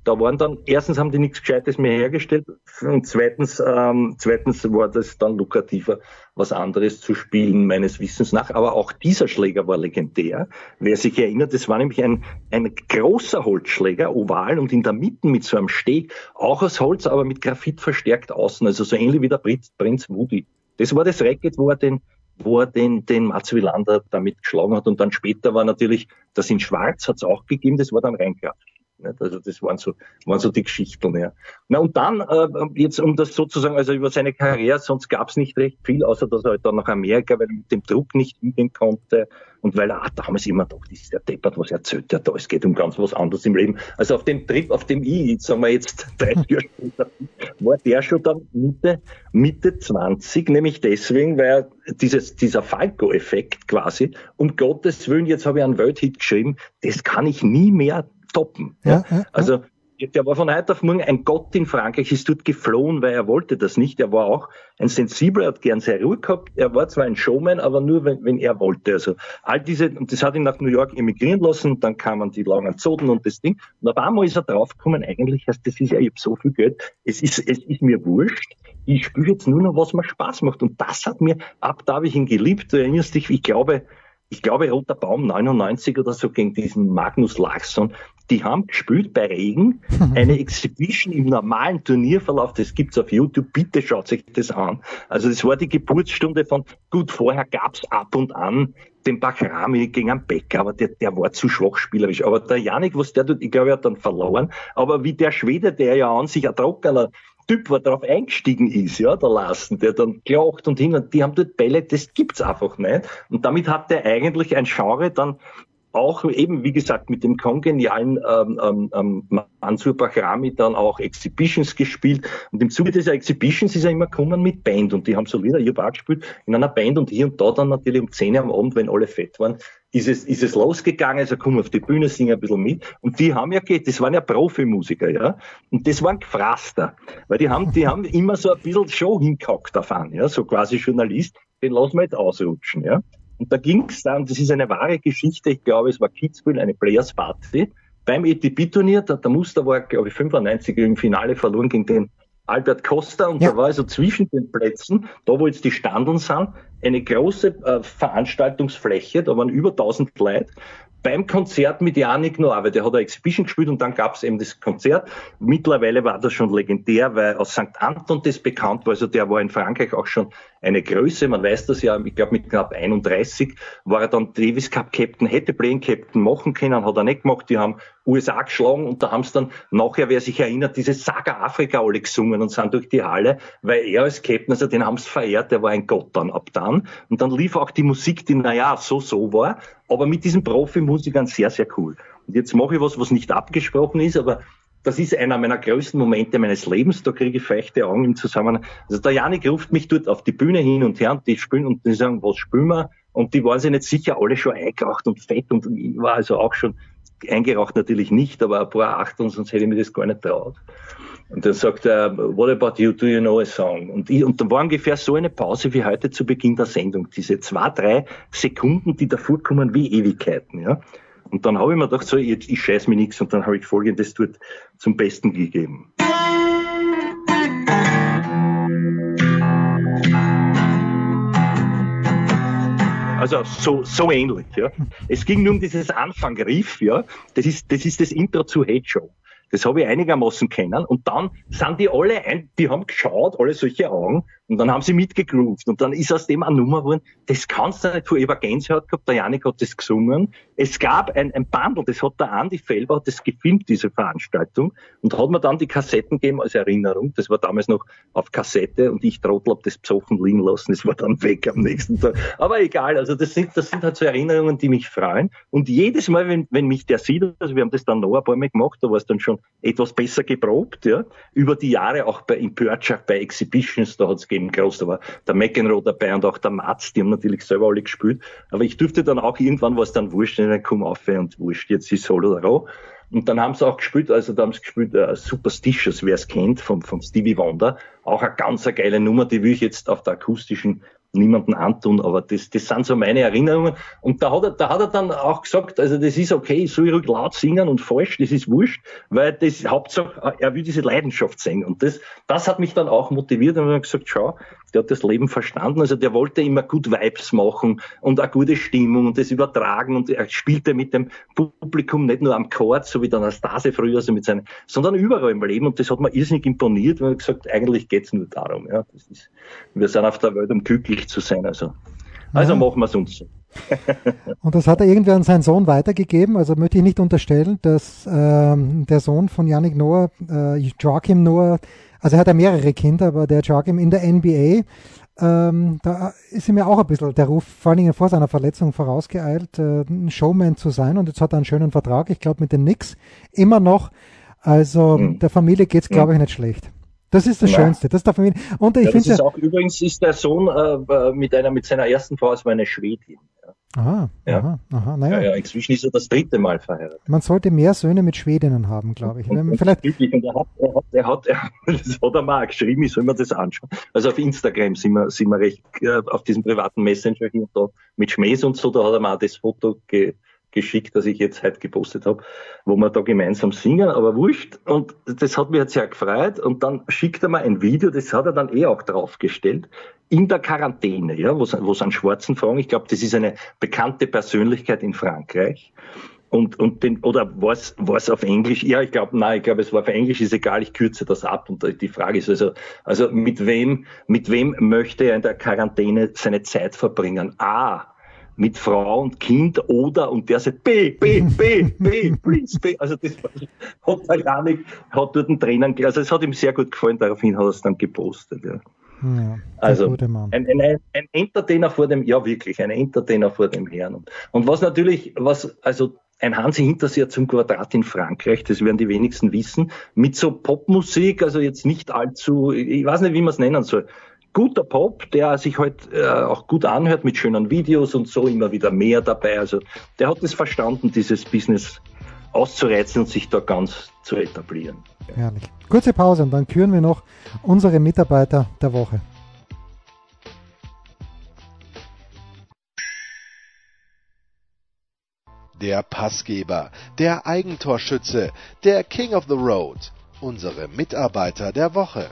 da waren dann, erstens haben die nichts Gescheites mehr hergestellt und zweitens, ähm, zweitens war das dann lukrativer, was anderes zu spielen, meines Wissens nach. Aber auch dieser Schläger war legendär. Wer sich erinnert, das war nämlich ein, ein großer Holzschläger, oval und in der Mitte mit so einem Steg, auch aus Holz, aber mit Graphit verstärkt außen, also so ähnlich wie der Prinz, Prinz Woody. Das war das Racket, wo er den, wo er den, den Mats Wilander damit geschlagen hat. Und dann später war natürlich, das in Schwarz hat es auch gegeben, das war dann Reinkraft. Nicht? Also das waren so, waren so die Geschichten. Ja. Na und dann, äh, jetzt um das sozusagen, also über seine Karriere, sonst gab es nicht recht viel, außer dass er halt dann nach Amerika, weil er mit dem Druck nicht üben konnte und weil er ah, damals immer doch, das ist der Deppert, was erzählt er da, es geht um ganz was anderes im Leben. Also auf dem Trip, auf dem ich, sagen wir jetzt drei Jahre später, war der schon dann Mitte, Mitte 20, nämlich deswegen, weil dieses, dieser Falco-Effekt quasi, um Gottes Willen, jetzt habe ich einen Welthit geschrieben, das kann ich nie mehr toppen. Ja, ja, also der war von heute auf morgen ein Gott in Frankreich, ist dort geflohen, weil er wollte das nicht. Er war auch ein Sensibler, hat gern sehr Ruhe gehabt. Er war zwar ein Showman, aber nur, wenn, wenn er wollte. Also all diese, und das hat ihn nach New York emigrieren lassen, dann kamen die langen Zoten und das Ding. Und auf einmal ist er draufgekommen, eigentlich heißt das ist ja, ich habe so viel Geld, es ist, es ist mir wurscht. Ich spüre jetzt nur noch, was mir Spaß macht. Und das hat mir, ab da habe ich ihn geliebt. Du erinnerst dich, ich glaube, ich glaube, Roter Baum 99 oder so gegen diesen Magnus Larsson, die haben gespielt bei Regen, eine Exhibition im normalen Turnierverlauf, das gibt's auf YouTube, bitte schaut sich das an. Also das war die Geburtsstunde von, gut, vorher gab's ab und an den Bakrami gegen einen Becker, aber der, der war zu schwach spielerisch. Aber der Janik, was der tut, ich glaube, er hat dann verloren. Aber wie der Schwede, der ja an sich ein trockener Typ war, darauf eingestiegen ist, ja, der Lassen, der dann gelacht und hin und die haben dort Bälle, das gibt's einfach nicht. Und damit hat der eigentlich ein Genre dann auch eben, wie gesagt, mit dem kongenialen ähm, ähm, ähm Mansur Bahrami dann auch Exhibitions gespielt. Und im Zuge dieser Exhibitions ist er immer gekommen mit Band. Und die haben so Lieder, ich habe gespielt, in einer Band. Und hier und da dann natürlich um 10 Uhr am Abend, wenn alle fett waren, ist es, ist es losgegangen. Also komm auf die Bühne, sing ein bisschen mit. Und die haben ja, das waren ja Profimusiker, ja. Und das waren Gefraster. Weil die haben, die haben immer so ein bisschen Show hingehackt davon, ja. So quasi Journalist, den lassen wir jetzt ausrutschen, ja. Und da ging es dann, das ist eine wahre Geschichte, ich glaube, es war Kitzbühel, eine Players Party beim ETP-Turnier. Der, der Muster war, glaube ich, 95 im Finale verloren gegen den Albert Costa und ja. da war also zwischen den Plätzen, da wo jetzt die Standeln sind, eine große äh, Veranstaltungsfläche, da waren über 1000 Leute beim Konzert mit Janik weil der hat eine Exhibition gespielt und dann gab es eben das Konzert. Mittlerweile war das schon legendär, weil aus St. Anton das bekannt war. Also der war in Frankreich auch schon eine Größe. Man weiß das ja, ich glaube mit knapp 31 war er dann Davis Cup Captain, hätte Playing Captain machen können, hat er nicht gemacht. Die haben USA geschlagen und da haben sie dann nachher, wer sich erinnert, diese Saga Afrika alle gesungen und sind durch die Halle, weil er als Captain, also den haben sie verehrt, der war ein Gott dann ab dann. Und dann lief auch die Musik, die naja, so, so war, aber mit diesen Profimusikern sehr, sehr cool. Und jetzt mache ich was, was nicht abgesprochen ist, aber das ist einer meiner größten Momente meines Lebens. Da kriege ich feuchte Augen im Zusammenhang. Also der Janik ruft mich dort auf die Bühne hin und her und die spielen und die sagen, was spielen wir? Und die waren sich nicht sicher, alle schon eingeraucht und fett und ich war also auch schon eingeraucht natürlich nicht, aber ein paar Achteln, sonst hätte ich mir das gar nicht traut. Und dann sagt er, what about you, do you know a song? Und, ich, und da war ungefähr so eine Pause wie heute zu Beginn der Sendung. Diese zwei, drei Sekunden, die davor kommen wie Ewigkeiten. Ja? Und dann habe ich mir gedacht, so, ich, ich scheiß mir nichts und dann habe ich Folgendes dort zum Besten gegeben. Also so, so ähnlich, ja. Es ging nur um dieses Anfangriff, ja. Das ist, das ist das Intro zu Hate Show. Das habe ich einigermaßen kennen. Und dann sind die alle ein, die haben geschaut, alle solche Augen, und dann haben sie mitgegroovt. Und dann ist aus dem eine Nummer geworden, das kannst du nicht vor Eva Gänsehaut gehabt, der Janik hat das gesungen. Es gab ein, ein Bundle, das hat der Andi Felber, hat das gefilmt, diese Veranstaltung, und hat mir dann die Kassetten gegeben als Erinnerung. Das war damals noch auf Kassette und ich Trottel hab das Psochen liegen lassen. Das war dann weg am nächsten Tag. Aber egal, also das sind, das sind halt so Erinnerungen, die mich freuen. Und jedes Mal, wenn, wenn mich der sieht, also wir haben das dann noch ein paar Mal gemacht, da war es dann schon etwas besser geprobt, ja, über die Jahre auch bei Impurture, bei Exhibitions, da hat es gegeben groß, da war der McEnroe dabei und auch der Mats, die haben natürlich selber alle gespielt, aber ich durfte dann auch irgendwann was dann wurscht, dann komm auf und wurscht, jetzt ist Solo oder Raw. Und dann haben sie auch gespielt, also da haben sie gespielt uh, Superstitious, wer es kennt, von, von Stevie Wonder. Auch eine ganz eine geile Nummer, die will ich jetzt auf der akustischen niemanden antun, aber das, das sind so meine Erinnerungen. Und da hat er, da hat er dann auch gesagt, also das ist okay, ich ruhig laut singen und falsch, das ist wurscht, weil das Hauptsache, er will diese Leidenschaft singen. Und das, das hat mich dann auch motiviert und dann gesagt, schau, der hat das Leben verstanden. Also der wollte immer gut Vibes machen und eine gute Stimmung und das übertragen und er spielte mit dem Publikum nicht nur am Chord, so wie der Anastase früher, also mit seinen, sondern überall im Leben. Und das hat mir irrsinnig imponiert, weil er gesagt, eigentlich geht's nur darum. Ja, das ist, wir sind auf der Welt, um glücklich zu sein. Also, also ja. machen wir es uns so. und das hat er irgendwie an seinen Sohn weitergegeben. Also möchte ich nicht unterstellen, dass ähm, der Sohn von Yannick Noah, äh, Joachim Noah, also er hat ja mehrere Kinder, aber der Joachim in der NBA, ähm, da ist ihm ja auch ein bisschen der Ruf, vor allen Dingen vor seiner Verletzung vorausgeeilt, äh, ein Showman zu sein. Und jetzt hat er einen schönen Vertrag, ich glaube mit den Knicks, immer noch. Also mhm. der Familie geht's, glaube ich, nicht schlecht. Das ist das ja. Schönste. Das ist der Familie. Und ich ja, finde auch übrigens ist der Sohn äh, mit einer mit seiner ersten Frau, es war eine Schwedin. Aha, ja. aha, aha, naja. Ja, ja, inzwischen ist er das dritte Mal verheiratet. Man sollte mehr Söhne mit Schwedinnen haben, glaube ich. Und, und Vielleicht und er hat, er hat, er hat, er, das hat er mal geschrieben, ich soll mir das anschauen. Also auf Instagram sind wir, sind wir recht, äh, auf diesem privaten Messenger hier und da mit Schmähs und so, da hat er mal das Foto ge, geschickt, das ich jetzt heute gepostet habe, wo wir da gemeinsam singen, aber wurscht. Und das hat mich jetzt sehr gefreut. Und dann schickt er mir ein Video, das hat er dann eh auch draufgestellt, in der Quarantäne, ja, wo es einen Schwarzen fragen. Ich glaube, das ist eine bekannte Persönlichkeit in Frankreich. Und, und den, oder was, was auf Englisch? Ja, ich glaube, nein, ich glaube, es war auf Englisch, ist egal, ich kürze das ab. Und die Frage ist also, also mit wem, mit wem möchte er in der Quarantäne seine Zeit verbringen? A, mit Frau und Kind oder, und der sagt, B, B, B, B, please, B. Also das hat er gar nicht, hat dort einen Tränen, also es hat ihm sehr gut gefallen, daraufhin hat er es dann gepostet, ja. Ja, also ein, ein, ein, Entertainer vor dem, ja wirklich, ein Entertainer vor dem Herrn. Und, und was natürlich, was, also ein Hansi Hinterseher zum Quadrat in Frankreich, das werden die wenigsten wissen, mit so Popmusik, also jetzt nicht allzu, ich weiß nicht, wie man es nennen soll, guter Pop, der sich halt äh, auch gut anhört mit schönen Videos und so immer wieder mehr dabei. Also der hat es verstanden, dieses Business auszureizen und sich da ganz zu etablieren. Herrlich. Kurze Pause und dann küren wir noch unsere Mitarbeiter der Woche. Der Passgeber, der Eigentorschütze, der King of the Road, unsere Mitarbeiter der Woche.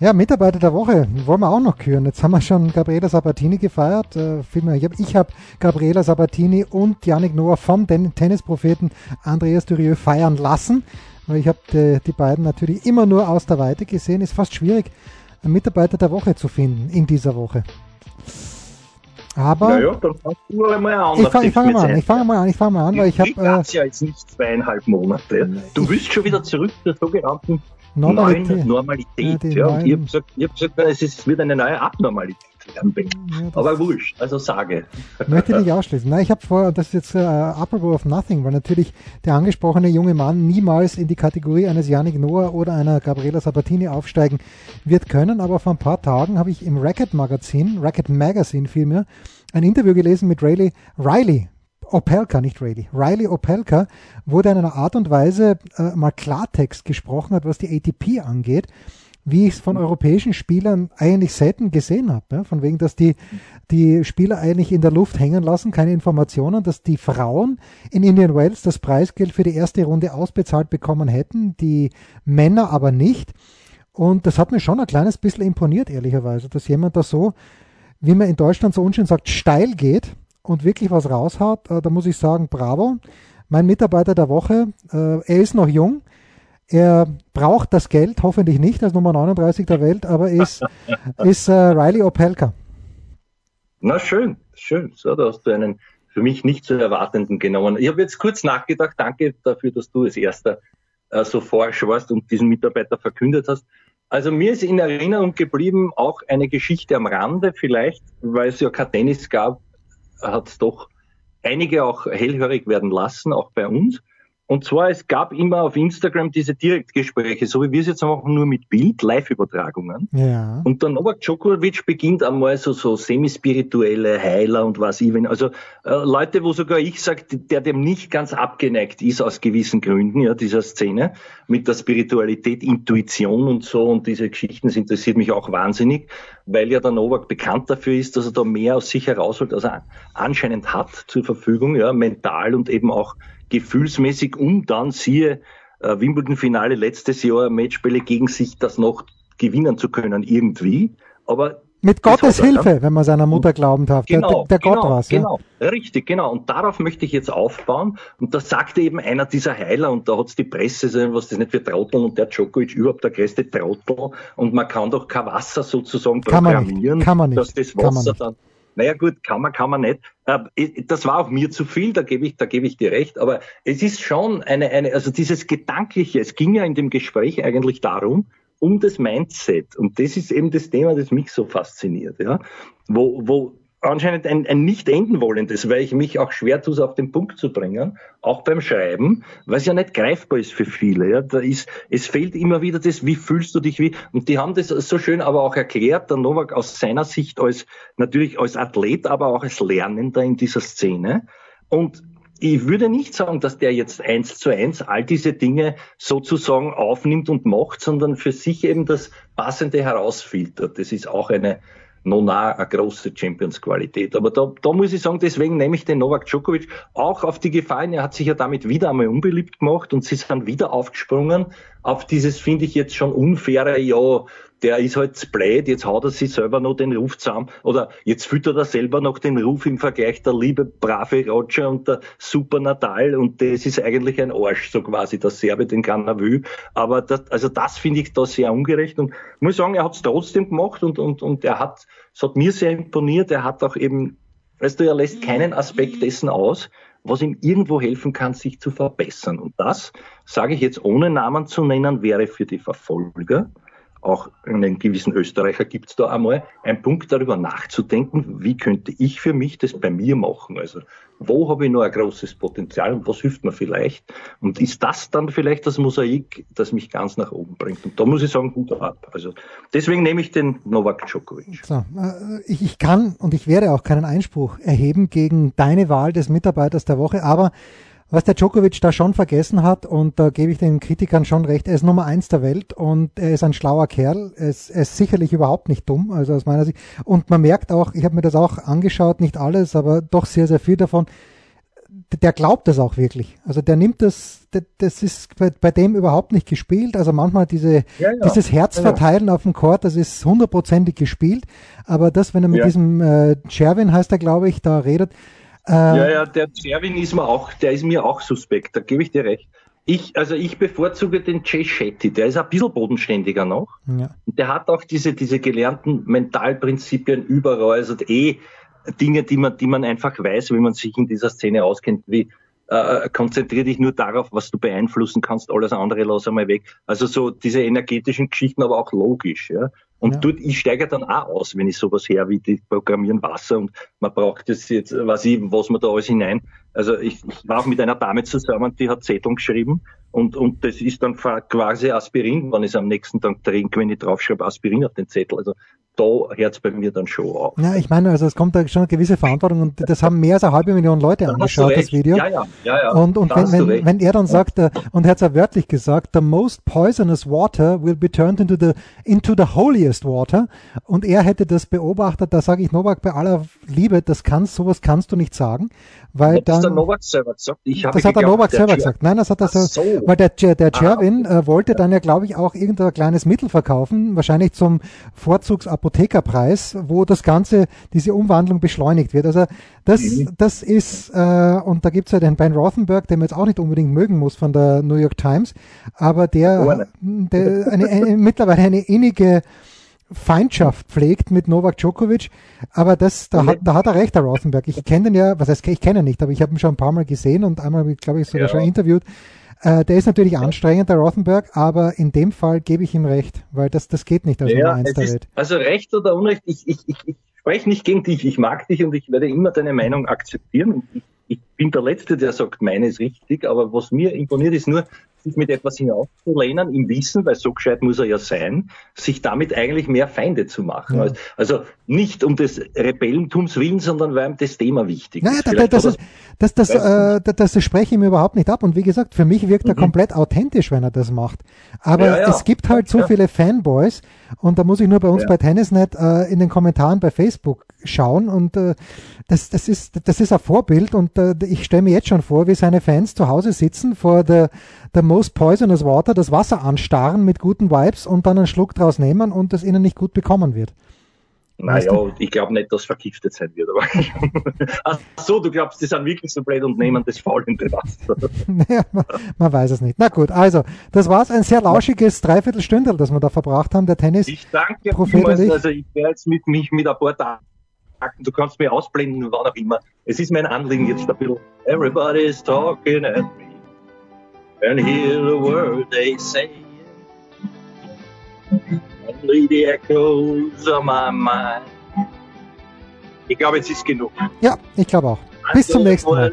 Ja, Mitarbeiter der Woche wollen wir auch noch küren. Jetzt haben wir schon Gabriela Sabatini gefeiert. Äh, ich habe hab Gabriela Sabatini und Yannick Noah vom Tennispropheten Andreas Durieux feiern lassen. Weil ich habe die, die, beiden natürlich immer nur aus der Weite gesehen. Ist fast schwierig, einen Mitarbeiter der Woche zu finden in dieser Woche. Aber ja, dann fangst du einmal an. Ich fange fang mal an, ich fange mal an, ich fange mal an, weil ich habe. Äh, ja jetzt nicht zweieinhalb Monate. Du willst schon wieder zurück zur sogenannten Normalität. neuen Normalität. Ja, ja, und ich habe gesagt, hab gesagt, es ist, wird eine neue Abnormalität werden. Ja, Aber wurscht, also sage. Möchte ich nicht ausschließen. Nein, ich habe vor, das ist jetzt äh, Apropos of Nothing, weil natürlich der angesprochene junge Mann niemals in die Kategorie eines Yannick Noah oder einer Gabriela Sabatini aufsteigen wird können. Aber vor ein paar Tagen habe ich im Racket Magazin, Racket Magazine vielmehr, ein Interview gelesen mit Riley, Riley Opelka, nicht Rayleigh, Riley Opelka wurde in einer Art und Weise äh, mal Klartext gesprochen hat, was die ATP angeht, wie ich es von europäischen Spielern eigentlich selten gesehen habe. Ja? Von wegen, dass die, die Spieler eigentlich in der Luft hängen lassen, keine Informationen, dass die Frauen in Indian Wells das Preisgeld für die erste Runde ausbezahlt bekommen hätten, die Männer aber nicht. Und das hat mir schon ein kleines bisschen imponiert, ehrlicherweise, dass jemand da so, wie man in Deutschland so unschön sagt, steil geht und wirklich was raushaut, äh, da muss ich sagen, bravo. Mein Mitarbeiter der Woche, äh, er ist noch jung, er braucht das Geld, hoffentlich nicht als Nummer 39 der Welt, aber ist, ist äh, Riley Opelka. Na schön, schön. So, da hast du einen für mich nicht zu erwartenden genommen. Ich habe jetzt kurz nachgedacht, danke dafür, dass du als erster äh, so forsch warst und diesen Mitarbeiter verkündet hast. Also mir ist in Erinnerung geblieben auch eine Geschichte am Rande vielleicht, weil es ja kein Tennis gab, hat doch einige auch hellhörig werden lassen, auch bei uns. Und zwar, es gab immer auf Instagram diese Direktgespräche, so wie wir es jetzt machen, nur mit Bild, Live-Übertragungen. Ja. Und der Novak Djokovic beginnt einmal so, so semi-spirituelle Heiler und was even. Also äh, Leute, wo sogar ich sage, der dem nicht ganz abgeneigt ist aus gewissen Gründen, ja, dieser Szene, mit der Spiritualität, Intuition und so und diese Geschichten, das interessiert mich auch wahnsinnig, weil ja der Novak bekannt dafür ist, dass er da mehr aus sich herausholt, als er anscheinend hat zur Verfügung, ja, mental und eben auch gefühlsmäßig um dann siehe äh, Wimbledon-Finale letztes Jahr Matchbälle gegen sich das noch gewinnen zu können irgendwie. Aber mit Gottes Hilfe, wenn man seiner Mutter glauben darf. Genau, der, der genau, Gott war's, Genau, ja? richtig, genau. Und darauf möchte ich jetzt aufbauen. Und da sagte eben einer dieser Heiler, und da hat's die Presse, was das nicht für Trottel und der Djokovic überhaupt der größte Trottel. Und man kann doch kein Wasser sozusagen kann programmieren, kann man nicht. dass das Wasser dann naja gut, kann man, kann man nicht. Äh, das war auch mir zu viel, da gebe ich, da gebe ich dir recht. Aber es ist schon eine, eine, also dieses Gedankliche, es ging ja in dem Gespräch eigentlich darum, um das Mindset. Und das ist eben das Thema, das mich so fasziniert, ja. Wo, wo anscheinend ein, ein nicht enden wollendes, weil ich mich auch schwer tue, es auf den Punkt zu bringen, auch beim Schreiben, es ja nicht greifbar ist für viele. Ja. Da ist, es fehlt immer wieder das, wie fühlst du dich wie, und die haben das so schön aber auch erklärt, der Novak aus seiner Sicht als, natürlich als Athlet, aber auch als Lernender in dieser Szene. Und ich würde nicht sagen, dass der jetzt eins zu eins all diese Dinge sozusagen aufnimmt und macht, sondern für sich eben das Passende herausfiltert. Das ist auch eine, noch eine große Champions-Qualität. Aber da, da muss ich sagen, deswegen nehme ich den Novak Djokovic auch auf die Gefallen. Er hat sich ja damit wieder einmal unbeliebt gemacht und sie sind wieder aufgesprungen auf dieses, finde ich jetzt schon unfaire, ja, der ist halt blöd, jetzt haut er sich selber noch den Ruf zusammen oder jetzt füttert er selber noch den Ruf im Vergleich der liebe, brave Roger und der super Natal und das ist eigentlich ein Arsch, so quasi, der Serbe, den keiner will. Aber das, also das finde ich da sehr ungerecht und muss sagen, er hat es trotzdem gemacht und, und, und er hat, es hat mir sehr imponiert, er hat auch eben, weißt du, er lässt keinen Aspekt dessen aus, was ihm irgendwo helfen kann, sich zu verbessern. Und das, sage ich jetzt ohne Namen zu nennen, wäre für die Verfolger auch einen gewissen Österreicher gibt es da einmal, ein Punkt darüber nachzudenken, wie könnte ich für mich das bei mir machen? Also wo habe ich noch ein großes Potenzial und was hilft mir vielleicht? Und ist das dann vielleicht das Mosaik, das mich ganz nach oben bringt? Und da muss ich sagen, gut ab. Also deswegen nehme ich den Novak Djokovic. So, äh, ich kann und ich werde auch keinen Einspruch erheben gegen deine Wahl des Mitarbeiters der Woche, aber was der Djokovic da schon vergessen hat, und da gebe ich den Kritikern schon recht, er ist Nummer eins der Welt und er ist ein schlauer Kerl. Er ist, er ist sicherlich überhaupt nicht dumm, also aus meiner Sicht. Und man merkt auch, ich habe mir das auch angeschaut, nicht alles, aber doch sehr, sehr viel davon. der glaubt das auch wirklich. Also der nimmt das, das ist bei, bei dem überhaupt nicht gespielt. Also manchmal diese, ja, ja. dieses Herzverteilen ja, auf dem Court, das ist hundertprozentig gespielt. Aber das, wenn er mit diesem äh, Chervin heißt er, glaube ich, da redet. Äh, ja, ja, der Chervin ist mir auch, der ist mir auch suspekt, da gebe ich dir recht. Ich, also ich bevorzuge den Jay Shetty, der ist ein bisschen bodenständiger noch. Ja. Und der hat auch diese, diese gelernten Mentalprinzipien überall, also eh Dinge, die man, die man einfach weiß, wenn man sich in dieser Szene auskennt, wie äh, konzentriere dich nur darauf, was du beeinflussen kannst, alles andere lass einmal weg. Also so diese energetischen Geschichten, aber auch logisch. Ja? Und ja. dort, ich steige dann auch aus, wenn ich sowas her wie die Programmieren Wasser und man braucht das jetzt, weiß ich, was man da alles hinein. Also ich, ich war auch mit einer Dame zusammen, die hat Zetteln geschrieben und, und das ist dann quasi Aspirin, wenn ich es am nächsten Tag trinke, wenn ich draufschreibe Aspirin auf den Zettel. Also da hört es bei mir dann schon auf. Ja, ich meine, also es kommt da schon eine gewisse Verantwortung und das haben mehr als eine halbe Million Leute da angeschaut, das Video. Ja, ja, ja, ja. Und, und wenn, wenn, wenn, er dann sagt, uh, und er hat es ja wörtlich gesagt, the most poisonous water will be turned into the, into the holiest water. Und er hätte das beobachtet, da sage ich Novak bei aller Liebe, das kannst, sowas kannst du nicht sagen, weil dann. Das hat der Novak selber gesagt. Ich das hat der Novak selber gesagt. Nein, das hat er so, weil der, der Chervin ah, okay. äh, wollte dann ja, glaube ich, auch irgendein kleines Mittel verkaufen, wahrscheinlich zum Vorzugsapothekerpreis, wo das Ganze, diese Umwandlung beschleunigt wird. Also das, mhm. das ist, äh, und da gibt's ja den Ben Rothenberg, den man jetzt auch nicht unbedingt mögen muss von der New York Times, aber der, oh, der eine, eine, mittlerweile eine innige Feindschaft pflegt mit Novak Djokovic, aber das, da hat, da hat er recht, der Rothenberg. Ich kenne den ja, was heißt, ich kenne ihn nicht, aber ich habe ihn schon ein paar Mal gesehen und einmal, glaube ich, sogar ja. schon interviewt. Äh, der ist natürlich anstrengend, der Rothenberg, aber in dem Fall gebe ich ihm recht, weil das, das geht nicht als ja, Nummer eins der Welt. Also recht oder unrecht, ich, ich, ich, ich spreche nicht gegen dich, ich mag dich und ich werde immer deine Meinung akzeptieren. Ich, ich bin der Letzte, der sagt, meine ist richtig, aber was mir imponiert ist nur, sich mit etwas hinaufzulehnen, im Wissen, weil so gescheit muss er ja sein, sich damit eigentlich mehr Feinde zu machen. Ja. Also nicht um des Rebellentums willen, sondern weil ihm das Thema wichtig naja, ist. Da, das, ist das, das, äh, das, das spreche ich mir überhaupt nicht ab. Und wie gesagt, für mich wirkt er mhm. komplett authentisch, wenn er das macht. Aber ja, ja. es gibt halt so viele Fanboys und da muss ich nur bei uns bei Tennisnet äh, in den Kommentaren bei Facebook schauen und äh, das, das, ist, das ist ein Vorbild und äh, ich stelle mir jetzt schon vor, wie seine Fans zu Hause sitzen vor der, der Most Poisonous Water, das Wasser anstarren mit guten Vibes und dann einen Schluck draus nehmen und das ihnen nicht gut bekommen wird. Naja, ich glaube nicht, dass vergiftet sein wird. Aber Ach so, du glaubst, die sind wirklich so blöd und nehmen das faulende Wasser. naja, man, man, weiß es nicht. Na gut, also, das war's. Ein sehr lauschiges Dreiviertelstündel, das wir da verbracht haben, der Tennis. Ich danke Prophet vielmals, also ich werde jetzt mit mich mit ein paar Tagen, du kannst mich ausblenden, wann auch immer. Es ist mein Anliegen jetzt ein bisschen, everybody's talking at me and hear the word they say. Only the echoes of my mind. Ich glaube, jetzt ist genug. Ja, ich glaube auch. Bis zum nächsten Mal.